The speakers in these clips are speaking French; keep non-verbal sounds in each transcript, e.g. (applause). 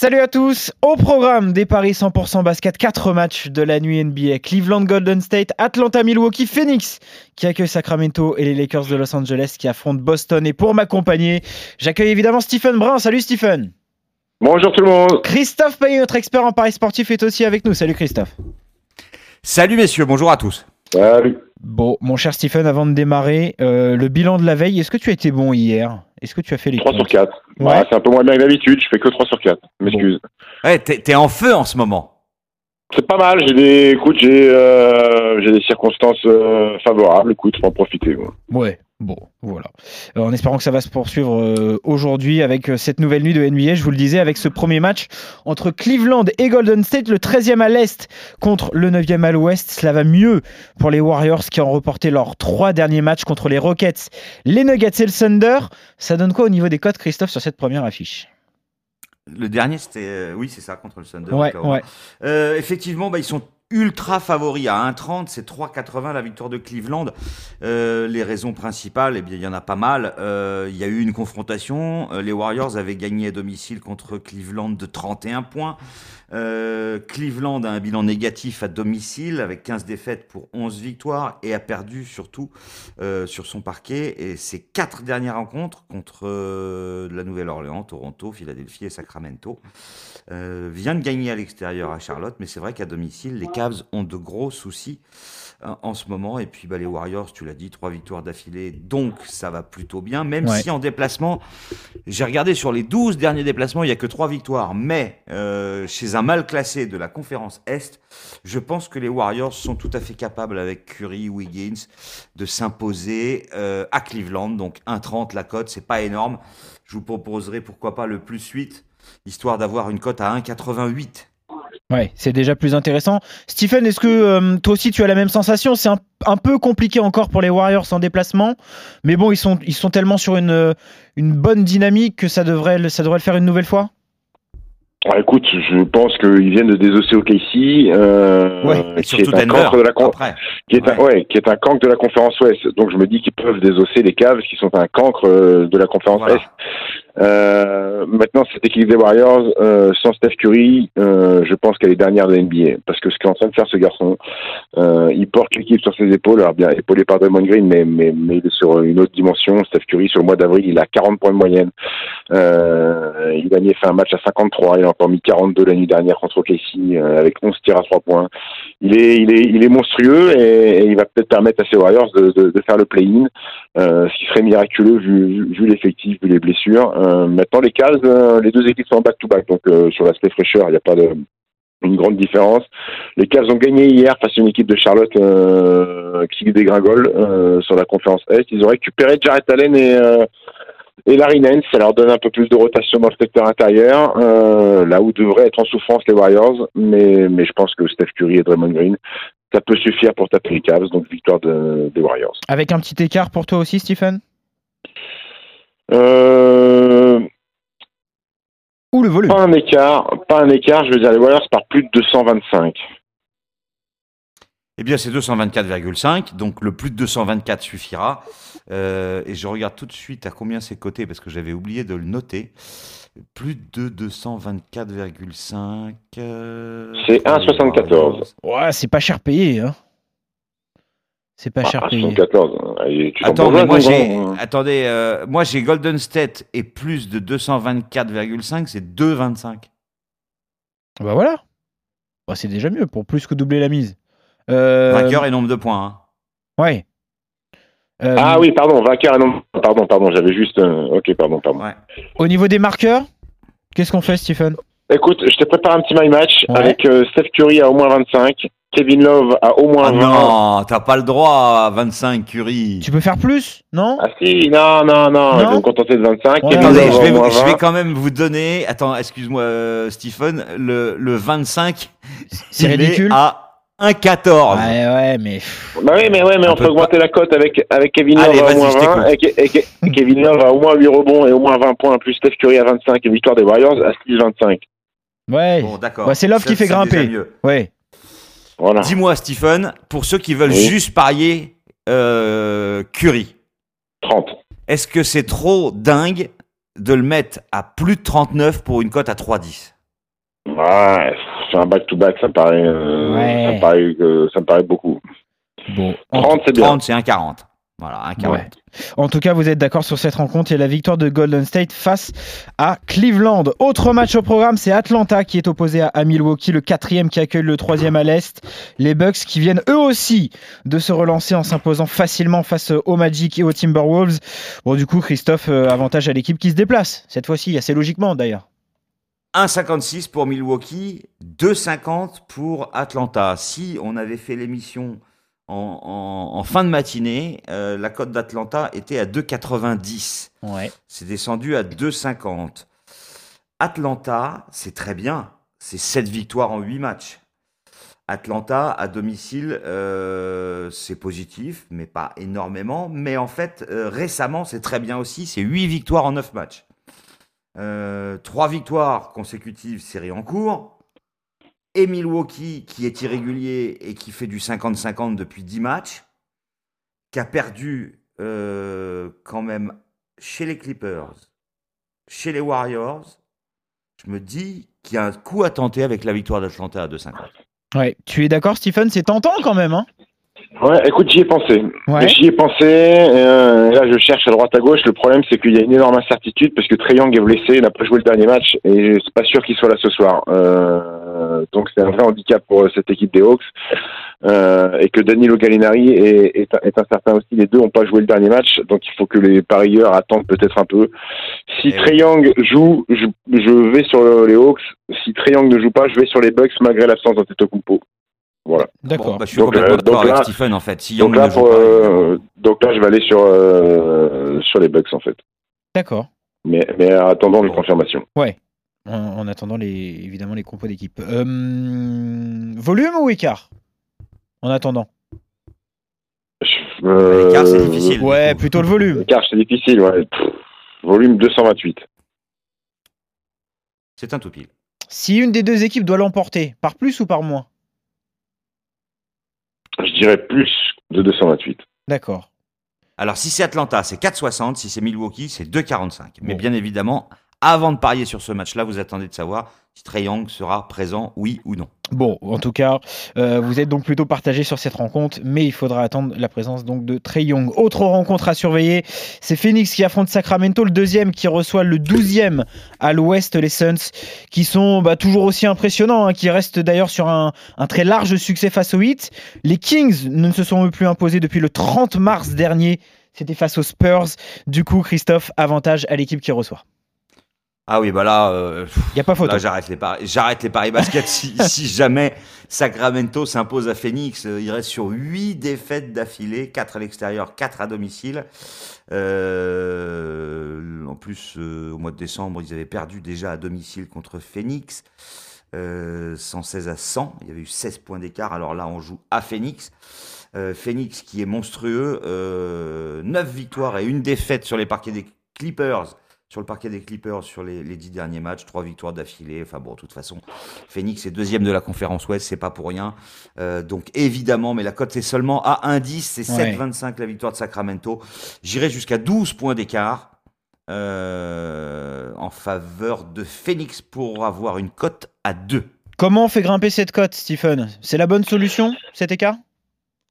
Salut à tous, au programme des Paris 100% basket, 4 matchs de la nuit NBA, Cleveland Golden State, Atlanta Milwaukee, Phoenix qui accueille Sacramento et les Lakers de Los Angeles qui affrontent Boston. Et pour m'accompagner, j'accueille évidemment Stephen Brun. Salut Stephen. Bonjour tout le monde. Christophe Payet, notre expert en Paris sportif, est aussi avec nous. Salut Christophe. Salut messieurs, bonjour à tous. Salut. Bon, mon cher Stephen, avant de démarrer, euh, le bilan de la veille, est-ce que tu as été bon hier? Est-ce que tu as fait les 3 sur comptes 4. Ouais. Ouais, c'est un peu moins bien que d'habitude, je fais que 3 sur 4. M'excuse. Ouais, t'es t'es en feu en ce moment. C'est pas mal, j'ai des écoute, j'ai euh, j'ai des circonstances euh, favorables, écoute, faut en profiter. moi. Ouais, bon, voilà. Euh, en espérant que ça va se poursuivre euh, aujourd'hui avec euh, cette nouvelle nuit de NBA, je vous le disais, avec ce premier match entre Cleveland et Golden State, le 13e à l'Est contre le 9e à l'Ouest. Cela va mieux pour les Warriors qui ont reporté leurs trois derniers matchs contre les Rockets, les Nuggets et le Thunder. Ça donne quoi au niveau des codes, Christophe, sur cette première affiche? Le dernier, c'était. oui, c'est ça, contre le Thunder. Ouais, ouais. Effectivement, bah, ils sont ultra favoris à 1,30. C'est 3,80 la victoire de Cleveland. Euh, les raisons principales, eh bien, il y en a pas mal. Euh, il y a eu une confrontation. Euh, les Warriors avaient gagné à domicile contre Cleveland de 31 points. Cleveland a un bilan négatif à domicile avec 15 défaites pour 11 victoires et a perdu surtout sur son parquet. Et ses quatre dernières rencontres contre la Nouvelle-Orléans, Toronto, Philadelphie et Sacramento vient de gagner à l'extérieur à Charlotte, mais c'est vrai qu'à domicile, les Cavs ont de gros soucis euh, en ce moment. Et puis bah, les Warriors, tu l'as dit, trois victoires d'affilée, donc ça va plutôt bien. Même Ouais. si en déplacement, j'ai regardé sur les 12 derniers déplacements, il n'y a que trois victoires. Mais euh, chez un mal classé de la conférence Est, je pense que les Warriors sont tout à fait capables, avec Curry, Wiggins, de s'imposer euh, à Cleveland. Donc 1,30 la cote, c'est pas énorme. Je vous proposerai pourquoi pas le plus 8, histoire d'avoir une cote à 1,88. Ouais, c'est déjà plus intéressant. Stephen, est-ce que euh, toi aussi tu as la même sensation? C'est un, un peu compliqué encore pour les Warriors en déplacement, mais bon, ils sont, ils sont tellement sur une, euh, une bonne dynamique que ça devrait, le- ça devrait le faire une nouvelle fois Ouais, écoute, je pense qu'ils viennent de désosser au KC, euh, Ouais, qui est un Denver. cancre de la con- qui est un, Ouais. ouais, qui est un cancre de la conférence Ouest. Donc je me dis qu'ils peuvent désosser les Cavs, qui sont un cancre euh, de la conférence Voilà. Est. Euh, maintenant, cette équipe des Warriors, euh, sans Steph Curry, euh, je pense qu'elle est dernière de NBA. Parce que ce qu'est en train de faire ce garçon, euh, il porte l'équipe sur ses épaules. Alors bien épaulé par Draymond Green, mais, mais, mais il est sur une autre dimension. Steph Curry, sur le mois d'avril, il a 40 points de moyenne. Euh, il a fait un match à 53. Il a encore mis 42 la nuit dernière contre OKC avec 11 tirs à 3 points. Il est, il est, il est monstrueux et, et il va peut-être permettre à ses Warriors de, de, de faire le play-in, ce qui serait miraculeux vu, vu l'effectif, vu les blessures. Euh, maintenant, les Cavs, euh, les deux équipes sont en back-to-back, donc euh, sur l'aspect fraîcheur, il n'y a pas de une grande différence. Les Cavs ont gagné hier face à une équipe de Charlotte qui dégringole sur la conférence Est. Ils ont récupéré Jarrett Allen et Larry Nance, ça leur donne un peu plus de rotation dans le secteur intérieur, là où devraient être en souffrance les Warriors, mais, je pense que Steph Curry et Draymond Green, ça peut suffire pour taper les Cavs, donc victoire de- des Warriors. Avec un petit écart pour toi aussi, Stephen? Euh, Ou le volume pas un écart, pas un écart, je veux dire les Warriors par plus de 225. Eh bien, c'est 224,5, donc le plus de 224 suffira. Euh, et je regarde tout de suite à combien c'est coté, parce que j'avais oublié de le noter. Plus de 224,5. euh, C'est pour les 1,74. Warriors. Ouais, c'est pas cher payé, hein C'est pas cher Ah, payé. 74. Allez, tu t'en Attends, mais moi j'ai, hein. attendez, euh, moi j'ai Golden State et plus de 224,5, c'est 2,25. Bah voilà. Bah, c'est déjà mieux pour plus que doubler la mise. Euh, Vainqueur et nombre de points. hein. Ouais. Euh, Ah oui, pardon, vainqueur et non. Pardon, pardon, j'avais juste. euh, ok, pardon, pardon. Ouais. Au niveau des marqueurs, qu'est-ce qu'on fait, Stephen? Écoute, je te prépare un petit my match Ouais. avec euh, Steph Curry à au moins 25, Kevin Love à au moins Ah 20. non, t'as pas le droit à 25 Curie. Tu peux faire plus, non? Ah si, non, non, non, Non je vais me contenter de 25. Ouais. Kevin Attendez, Love je à vais, je vais 20. quand même vous donner. Attends, excuse-moi, euh, Stephen. Le, le 25, C'est ridicule. à 1,14. Ouais, ouais, mais. Bah oui, mais ouais, mais Un on peu peut augmenter la cote avec, avec Kevin Allez, (laughs) Love à vas-y, au moins je 20 et, et Ke- Kevin Love à au moins 8 rebonds et au moins 20 points, plus Steph Curry à 25 et victoire des Warriors à 6-25. Ouais. Bon, d'accord. Bah, c'est Love qui fait grimper. Ouais. Voilà. Dis-moi, Stephen, pour ceux qui veulent Oui. juste parier euh, Curry, 30. est-ce que c'est trop dingue de le mettre à plus de 39 pour une cote à 3,10 Ouais, faire un back-to-back, ça me paraît, euh, Ouais. ça paraît, euh, ça me paraît beaucoup. Bon, en, 30, c'est bien. 30, c'est un 40. Voilà, un 40. Ouais. en tout cas, vous êtes d'accord sur cette rencontre et la victoire de Golden State face à Cleveland. Autre match au programme, c'est Atlanta qui est opposé à, à Milwaukee, le quatrième qui accueille le troisième à l'Est. Les Bucks qui viennent eux aussi de se relancer en s'imposant facilement face au Magic et aux Timberwolves. Bon, du coup, Christophe, euh, avantage à l'équipe qui se déplace, cette fois-ci, assez logiquement d'ailleurs. 1,56 pour Milwaukee, 2,50 pour Atlanta. Si on avait fait l'émission en, en- en fin de matinée, euh, la cote d'Atlanta était à 2,90. Ouais. C'est descendu à 2,50. Atlanta, c'est très bien. C'est 7 victoires en 8 matchs. Atlanta, à domicile, euh, c'est positif, mais pas énormément. Mais en fait, euh, récemment, c'est très bien aussi. C'est 8 victoires en 9 matchs. Euh, 3 victoires consécutives, série en cours. Et Milwaukee, qui est irrégulier et qui fait du 50-50 depuis 10 matchs, qui a perdu euh, quand même chez les Clippers, chez les Warriors, je me dis qu'il y a un coup à tenter avec la victoire d'Atlanta à 2,50. Ouais. Tu es d'accord, Stephen? C'est tentant quand même, hein? Ouais, écoute, j'y ai pensé. Ouais. J'y ai pensé. euh, et là, je cherche à droite à gauche. Le problème, c'est qu'il y a une énorme incertitude parce que Trey Young est blessé, il n'a pas joué le dernier match et c'est pas sûr qu'il soit là ce soir. Euh, donc, c'est un vrai handicap pour euh, cette équipe des Hawks. Euh, et que Danilo Gallinari est, est, est incertain aussi. Les deux n'ont pas joué le dernier match, donc il faut que les parieurs attendent peut-être un peu. Si Eh Trey. Young joue, je, je vais sur les Hawks. Si Trey Young ne joue pas, je vais sur les Bucks malgré l'absence d'Antetokounmpo. Voilà. D'accord. Bon, bah, je suis Donc, complètement euh, d'accord donc avec là- Stephen en fait. Si Young Donc là, ne joue pour, pas, euh, donc là, je vais aller sur euh, sur les Bucks en fait. D'accord. Mais, mais attendons les confirmations. En, en attendant les, évidemment les compos d'équipe. Euh, volume ou écart? En attendant. Euh, L'écart, c'est difficile. Ouais, plutôt le volume. L'écart, c'est difficile. Ouais. Pff, volume 228. C'est un tout pile. Si une des deux équipes doit l'emporter, par plus ou par moins? Je dirais plus de 228. D'accord. Alors, si c'est Atlanta, c'est 4,60. Si c'est Milwaukee, c'est 2,45. Mais Bon. bien évidemment, avant de parier sur ce match-là, vous attendez de savoir si Trey Young sera présent, oui ou non. Bon, en tout cas, euh, vous êtes donc plutôt partagé sur cette rencontre, mais il faudra attendre la présence donc de Trey Young. Autre rencontre à surveiller, c'est Phoenix qui affronte Sacramento, le deuxième qui reçoit le douzième à l'ouest, les Suns, qui sont bah, toujours aussi impressionnants, hein, qui restent d'ailleurs sur un, un très large succès face aux Heat. Les Kings ne se sont plus imposés depuis le 30 mars dernier. C'était face aux Spurs. Du coup, Christophe, avantage à l'équipe qui reçoit. Ah oui, bah là, euh, Il n'y a pas photo. Là, j'arrête les paris, j'arrête les paris basket. si, (laughs) si jamais Sacramento s'impose à Phoenix, euh, il reste sur 8 défaites d'affilée, 4 à l'extérieur, 4 à domicile. Euh, en plus, euh, au mois de décembre, ils avaient perdu déjà à domicile contre Phoenix. Euh, 116 à 100, il y avait eu 16 points d'écart. Alors là, on joue à Phoenix. Phoenix qui est monstrueux, euh, 9 victoires et une défaite sur les parquets des Clippers sur le parquet des Clippers sur les, les dix derniers matchs, trois victoires d'affilée. Enfin bon, de toute façon, Phoenix est deuxième de la conférence Ouest, c'est pas pour rien. Euh, donc évidemment, mais la cote c'est seulement à 1,10, c'est Ouais. 7,25 la victoire de Sacramento. J'irai jusqu'à 12 points d'écart euh, en faveur de Phoenix pour avoir une cote à 2. Comment on fait grimper cette cote, Stephen? C'est la bonne solution, cet écart?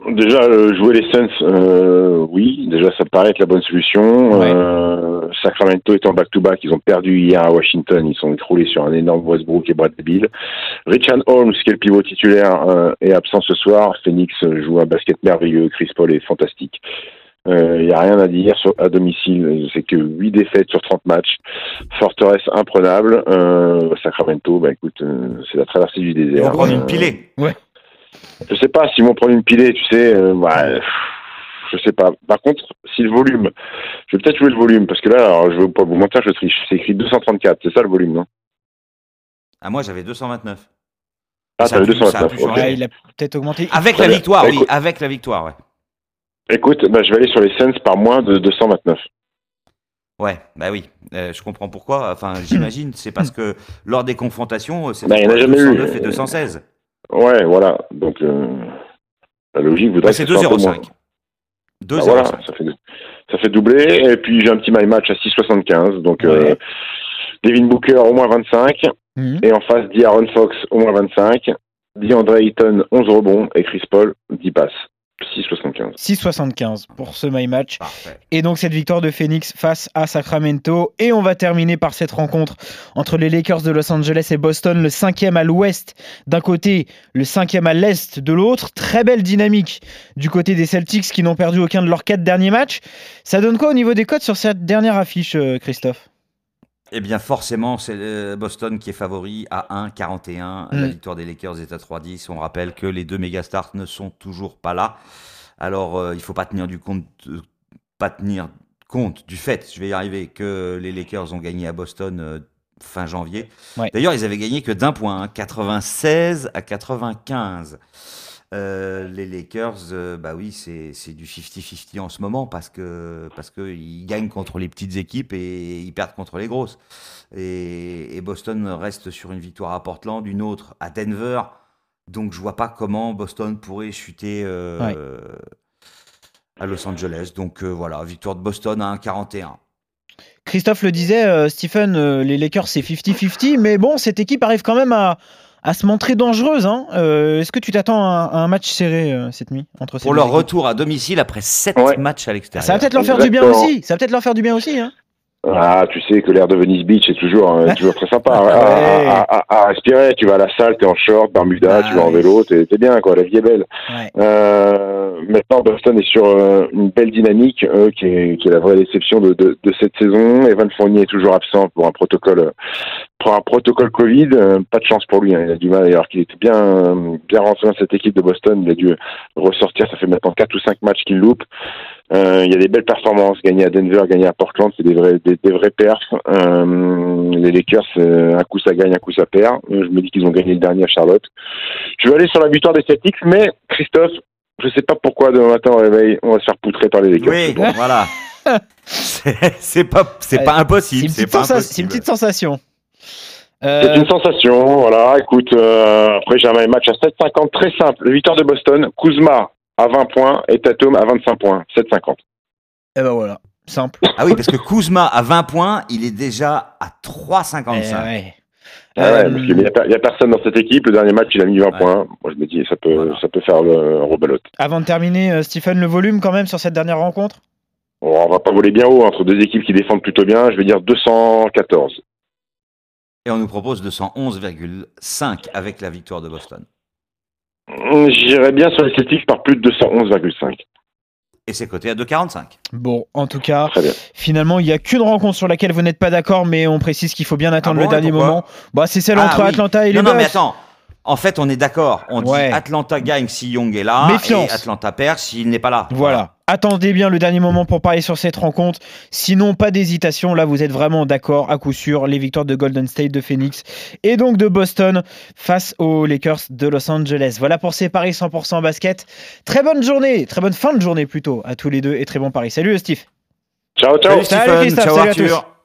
Déjà, euh, jouer les Suns, euh, oui. Déjà, ça me paraît être la bonne solution. Ouais. Euh, Sacramento est en back-to-back. Ils ont perdu hier à Washington. Ils sont écroulés sur un énorme Westbrook et Bradley Bill. Richard Holmes, qui est le pivot titulaire, euh, est absent ce soir. Phoenix euh, joue un basket merveilleux. Chris Paul est fantastique. Il n'y a rien à dire sur, à domicile. C'est que 8 défaites sur 30 matchs. Forteresse imprenable. Euh, Sacramento, bah écoute, euh, c'est la traversée du désert. prendre Euh, une pilée. Je sais pas s'ils vont prendre une pilée, tu sais. Euh, bah, je sais pas. Par contre, si le volume, je vais peut-être jouer le volume parce que là, alors, je veux pas vous mentir, je triche. C'est écrit 234, c'est ça le volume, non? Ah, moi j'avais 229. Ah, t'avais pu- ça a 229. pu ok. changer. Ouais, il a peut-être augmenté. Avec la bien. victoire, Bah, oui, écoute. avec la victoire, ouais. Écoute, bah, je vais aller sur les Suns par moins de 229. Ouais, bah oui, euh, je comprends pourquoi. Enfin, j'imagine, c'est parce que lors des confrontations, c'est Bah, il y en a jamais eu. 209 et 216. Ouais, voilà. Donc, euh, la logique voudrait Bah, que c'est ce soit un peu moins. 2,05. Bah, 2,05. voilà, ça fait, ça fait doubler. Et puis, j'ai un petit my match à 6,75. Donc, euh, Ouais. Devin Booker au moins 25. Mhm. Et en face, D'Aaron Fox, au moins 25. DeAndre Ayton, 11 rebonds. Et Chris Paul, 10 passes. 6,75. 6,75 pour ce My Match. Et donc cette victoire de Phoenix face à Sacramento. Et on va terminer par cette rencontre entre les Lakers de Los Angeles et Boston, le cinquième à l'ouest d'un côté, le cinquième à l'est de l'autre. Très belle dynamique du côté des Celtics qui n'ont perdu aucun de leurs quatre derniers matchs. Ça donne quoi au niveau des codes sur cette dernière affiche, euh, Christophe? Eh bien, forcément, c'est euh, Boston qui est favori à 1,41. La mm. victoire des Lakers est à 3,10. On rappelle que les deux stars ne sont toujours pas là. Alors, euh, il ne faut pas tenir, du compte, euh, pas tenir compte du fait, je vais y arriver, que les Lakers ont gagné à Boston fin janvier. D'ailleurs, ils avaient gagné que d'un point, 96 hein, à 95. Euh, les Lakers, euh, bah oui, c'est du 50-50 en ce moment parce que parce que ils gagnent contre les petites équipes et ils perdent contre les grosses. Et, Boston reste sur une victoire à Portland, une autre à Denver. Donc je vois pas comment Boston pourrait chuter euh, à Los Angeles. Donc voilà, victoire de Boston à 1,41. Christophe le disait, Stephen, les Lakers c'est 50-50, mais bon, cette équipe arrive quand même à, à se montrer dangereuse. Hein. Euh, est-ce que tu t'attends à, un match serré euh, cette nuit entre Pour leur retour à domicile après 7 matchs à l'extérieur. Ça va peut-être leur faire du bien aussi. Ça va peut-être leur faire du bien aussi. Hein. Ah, tu sais que l'air de Venice Beach est toujours, euh, toujours très sympa (laughs) à, respirer. Tu vas à la salle, t'es en short, Bermuda, tu vas en vélo, t'es bien, quoi. La vie est belle. maintenant, Boston est sur une belle dynamique, qui, est, qui est la vraie déception de, de, de cette saison. Evan Fournier est toujours absent pour un protocole pour un protocole Covid, euh, pas de chance pour lui. Hein. Il a du mal, alors qu'il était bien, bien rentré dans cette équipe de Boston. Il a dû ressortir. Ça fait maintenant 4 ou 5 matchs qu'il loupe. Euh, il y a des belles performances. Gagner à Denver, gagner à Portland, c'est des vrais, des, vrais perfs. Euh, les Lakers, un coup ça gagne, un coup ça perd. Je me dis qu'ils ont gagné le dernier à Charlotte. Je vais aller sur la victoire des Celtics, mais Christophe, je sais pas pourquoi demain matin au réveil, on va se faire poutrer par les Lakers. Oui, voilà. (laughs) c'est pas, c'est pas impossible. C'est une petite sensation. Euh, c'est une sensation, voilà. Écoute, euh, après j'ai un match à 7,50 très simple. Victoire de Boston, Kuzma à 20 points et Tatum à 25 points, 7,50. Et eh ben voilà, simple. Ah oui, parce que Kuzma à 20 points, il est déjà à 3,55. Eh ah ouais. parce qu'il n'y a, personne dans cette équipe. Le dernier match, il a mis 20 points. Moi, je me dis, ça peut, ça peut faire le rebelote. Avant de terminer, euh, Stephen, le volume quand même sur cette dernière rencontre? On va pas voler bien haut entre deux équipes qui défendent plutôt bien. Je vais dire 214. Et on nous propose 211,5 avec la victoire de Boston. J'irais bien sur les Celtics par plus de 211,5. Et c'est coté à 2,45. Bon, en tout cas, finalement, il n'y a qu'une rencontre sur laquelle vous n'êtes pas d'accord, mais on précise qu'il faut bien attendre ah le dernier moment. Bah, c'est celle ah entre Atlanta et les Non, non, mais attends. En fait, on est d'accord. On dit Atlanta gagne si Young est là. Et Atlanta perd s'il n'est pas là. Voilà. Attendez bien le dernier moment pour parler sur cette rencontre. Sinon, pas d'hésitation. Là, vous êtes vraiment d'accord à coup sûr. Les victoires de Golden State, de Phoenix et donc de Boston face aux Lakers de Los Angeles. Voilà pour ces paris 100% basket. Très bonne journée, très bonne fin de journée plutôt à tous les deux et très bon pari. Salut Steve. Ciao, ciao. Salut, Salut Ciao, Arthur.